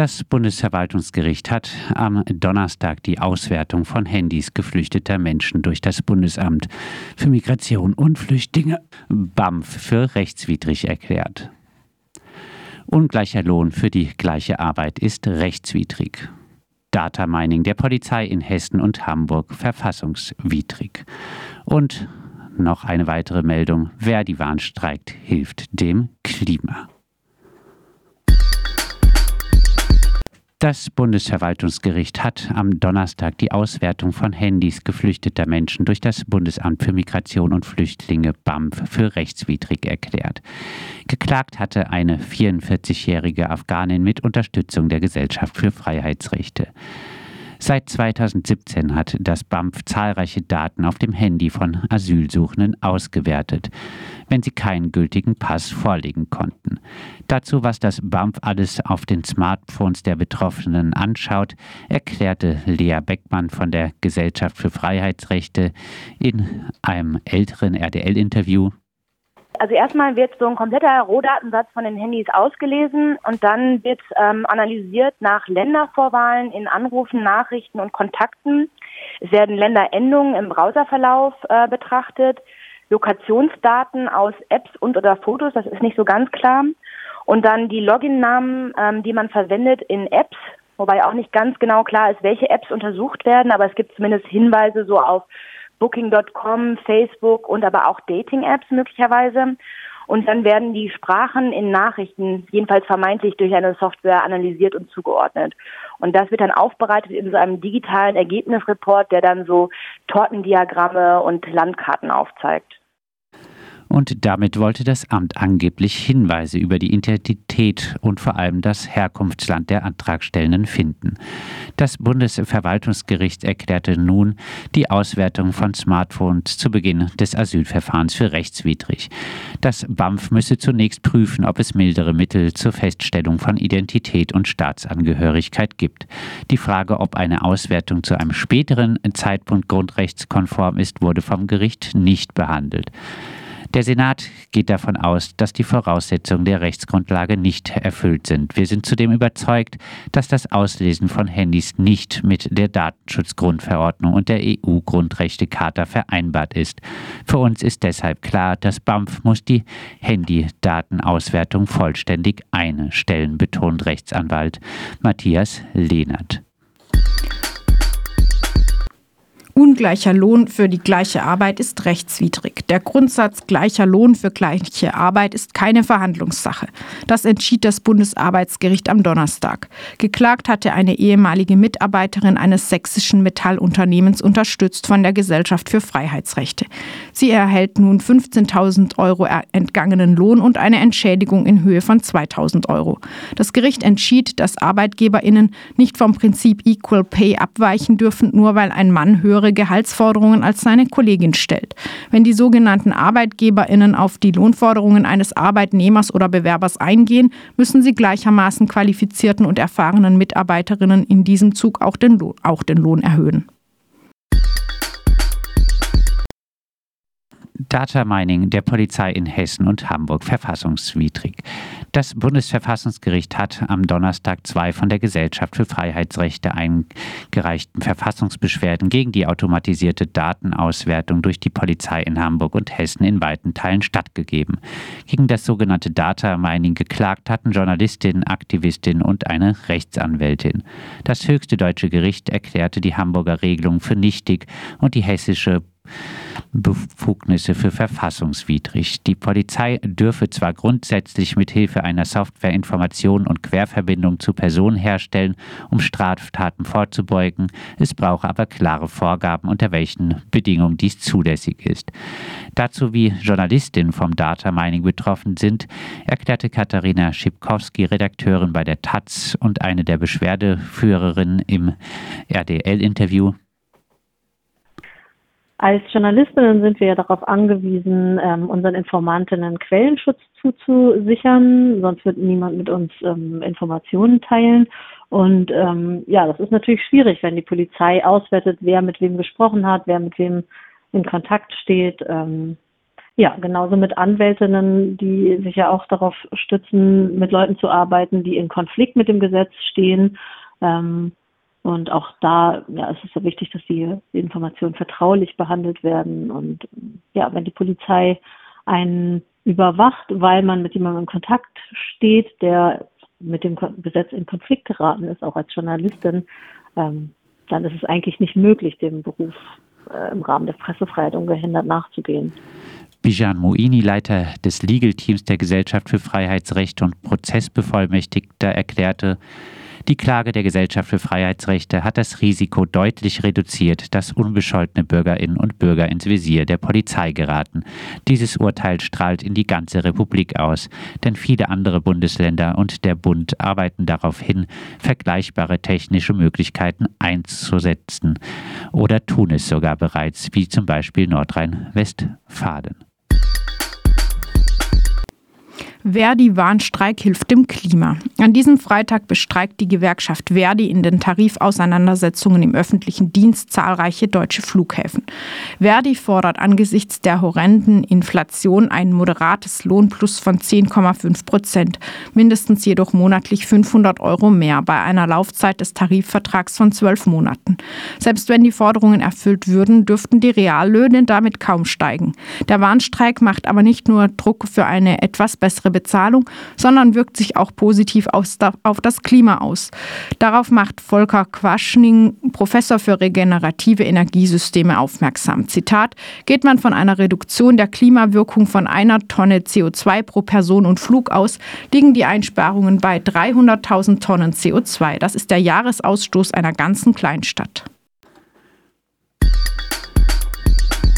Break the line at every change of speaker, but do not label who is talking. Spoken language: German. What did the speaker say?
Das Bundesverwaltungsgericht hat am Donnerstag die Auswertung von Handys geflüchteter Menschen durch das Bundesamt für Migration und Flüchtlinge BAMF für rechtswidrig erklärt. Ungleicher Lohn für die gleiche Arbeit ist rechtswidrig. Data Mining der Polizei in Hessen und Hamburg verfassungswidrig. Und noch eine weitere Meldung. Wer die Warn streikt, hilft dem Klima. Das Bundesverwaltungsgericht hat am Donnerstag die Auswertung von Handys geflüchteter Menschen durch das Bundesamt für Migration und Flüchtlinge BAMF für rechtswidrig erklärt. Geklagt hatte eine 44-jährige Afghanin mit Unterstützung der Gesellschaft für Freiheitsrechte. Seit 2017 hat das BAMF zahlreiche Daten auf dem Handy von Asylsuchenden ausgewertet, wenn sie keinen gültigen Pass vorlegen konnten. Dazu, was das BAMF alles auf den Smartphones der Betroffenen anschaut, erklärte Lea Beckmann von der Gesellschaft für Freiheitsrechte in einem älteren RDL-Interview.
Also erstmal wird so ein kompletter Rohdatensatz von den Handys ausgelesen und dann wird ähm, analysiert nach Ländervorwahlen in Anrufen, Nachrichten und Kontakten. Es werden Länderendungen im Browserverlauf äh, betrachtet, Lokationsdaten aus Apps und oder Fotos, das ist nicht so ganz klar. Und dann die Login-Namen, ähm, die man verwendet in Apps, wobei auch nicht ganz genau klar ist, welche Apps untersucht werden, aber es gibt zumindest Hinweise so auf Booking.com, Facebook und aber auch Dating-Apps möglicherweise. Und dann werden die Sprachen in Nachrichten jedenfalls vermeintlich durch eine Software analysiert und zugeordnet. Und das wird dann aufbereitet in so einem digitalen Ergebnisreport, der dann so Tortendiagramme und Landkarten aufzeigt
und damit wollte das Amt angeblich Hinweise über die Identität und vor allem das Herkunftsland der Antragstellenden finden. Das Bundesverwaltungsgericht erklärte nun die Auswertung von Smartphones zu Beginn des Asylverfahrens für rechtswidrig. Das BAMF müsse zunächst prüfen, ob es mildere Mittel zur Feststellung von Identität und Staatsangehörigkeit gibt. Die Frage, ob eine Auswertung zu einem späteren Zeitpunkt grundrechtskonform ist, wurde vom Gericht nicht behandelt. Der Senat geht davon aus, dass die Voraussetzungen der Rechtsgrundlage nicht erfüllt sind. Wir sind zudem überzeugt, dass das Auslesen von Handys nicht mit der Datenschutzgrundverordnung und der EU-Grundrechtecharta vereinbart ist. Für uns ist deshalb klar, dass BAMF muss die Handydatenauswertung vollständig einstellen, betont Rechtsanwalt Matthias Lehnert.
Ungleicher Lohn für die gleiche Arbeit ist rechtswidrig. Der Grundsatz gleicher Lohn für gleiche Arbeit ist keine Verhandlungssache. Das entschied das Bundesarbeitsgericht am Donnerstag. Geklagt hatte eine ehemalige Mitarbeiterin eines sächsischen Metallunternehmens unterstützt von der Gesellschaft für Freiheitsrechte. Sie erhält nun 15.000 Euro entgangenen Lohn und eine Entschädigung in Höhe von 2.000 Euro. Das Gericht entschied, dass ArbeitgeberInnen nicht vom Prinzip Equal Pay abweichen dürfen, nur weil ein Mann höhere höhere Gehaltsforderungen als seine Kollegin stellt. Wenn die sogenannten ArbeitgeberInnen auf die Lohnforderungen eines Arbeitnehmers oder Bewerbers eingehen, müssen sie gleichermaßen qualifizierten und erfahrenen Mitarbeiterinnen in diesem Zug auch den, Lohn, auch den Lohn erhöhen.
Data Mining der Polizei in Hessen und Hamburg verfassungswidrig. Das Bundesverfassungsgericht hat am Donnerstag zwei von der Gesellschaft für Freiheitsrechte eingereichten Verfassungsbeschwerden gegen die automatisierte Datenauswertung durch die Polizei in Hamburg und Hessen in weiten Teilen stattgegeben. Gegen das sogenannte Data Mining geklagt hatten Journalistinnen, Aktivistinnen und eine Rechtsanwältin. Das höchste deutsche Gericht erklärte die Hamburger Regelung für nichtig und die hessische Befugnisse für verfassungswidrig. Die Polizei dürfe zwar grundsätzlich mit Hilfe einer Software Informationen und Querverbindungen zu Personen herstellen, um Straftaten vorzubeugen, es brauche aber klare Vorgaben, unter welchen Bedingungen dies zulässig ist. Dazu, wie Journalistinnen vom Data Mining betroffen sind, erklärte Katharina Schipkowski, Redakteurin bei der Taz und eine der Beschwerdeführerinnen im RDL-Interview,
als Journalistinnen sind wir ja darauf angewiesen, ähm, unseren Informantinnen Quellenschutz zuzusichern, sonst wird niemand mit uns ähm, Informationen teilen. Und ähm, ja, das ist natürlich schwierig, wenn die Polizei auswertet, wer mit wem gesprochen hat, wer mit wem in Kontakt steht. Ähm, ja, genauso mit Anwältinnen, die sich ja auch darauf stützen, mit Leuten zu arbeiten, die in Konflikt mit dem Gesetz stehen. Ähm, und auch da ja, ist es so wichtig, dass die, die Informationen vertraulich behandelt werden. Und ja, wenn die Polizei einen überwacht, weil man mit jemandem in Kontakt steht, der mit dem Gesetz in Konflikt geraten ist, auch als Journalistin, ähm, dann ist es eigentlich nicht möglich, dem Beruf äh, im Rahmen der Pressefreiheit ungehindert nachzugehen.
Bijan Moini, Leiter des Legal Teams der Gesellschaft für Freiheitsrechte und Prozessbevollmächtigter, erklärte, die Klage der Gesellschaft für Freiheitsrechte hat das Risiko deutlich reduziert, dass unbescholtene Bürgerinnen und Bürger ins Visier der Polizei geraten. Dieses Urteil strahlt in die ganze Republik aus, denn viele andere Bundesländer und der Bund arbeiten darauf hin, vergleichbare technische Möglichkeiten einzusetzen oder tun es sogar bereits, wie zum Beispiel Nordrhein-Westfalen.
Verdi-Warnstreik hilft dem Klima. An diesem Freitag bestreikt die Gewerkschaft Verdi in den Tarifauseinandersetzungen im öffentlichen Dienst zahlreiche deutsche Flughäfen. Verdi fordert angesichts der horrenden Inflation ein moderates Lohnplus von 10,5 Prozent, mindestens jedoch monatlich 500 Euro mehr bei einer Laufzeit des Tarifvertrags von zwölf Monaten. Selbst wenn die Forderungen erfüllt würden, dürften die Reallöhne damit kaum steigen. Der Warnstreik macht aber nicht nur Druck für eine etwas bessere Bezahlung, sondern wirkt sich auch positiv auf das Klima aus. Darauf macht Volker Quaschning, Professor für regenerative Energiesysteme, aufmerksam. Zitat, geht man von einer Reduktion der Klimawirkung von einer Tonne CO2 pro Person und Flug aus, liegen die Einsparungen bei 300.000 Tonnen CO2. Das ist der Jahresausstoß einer ganzen Kleinstadt.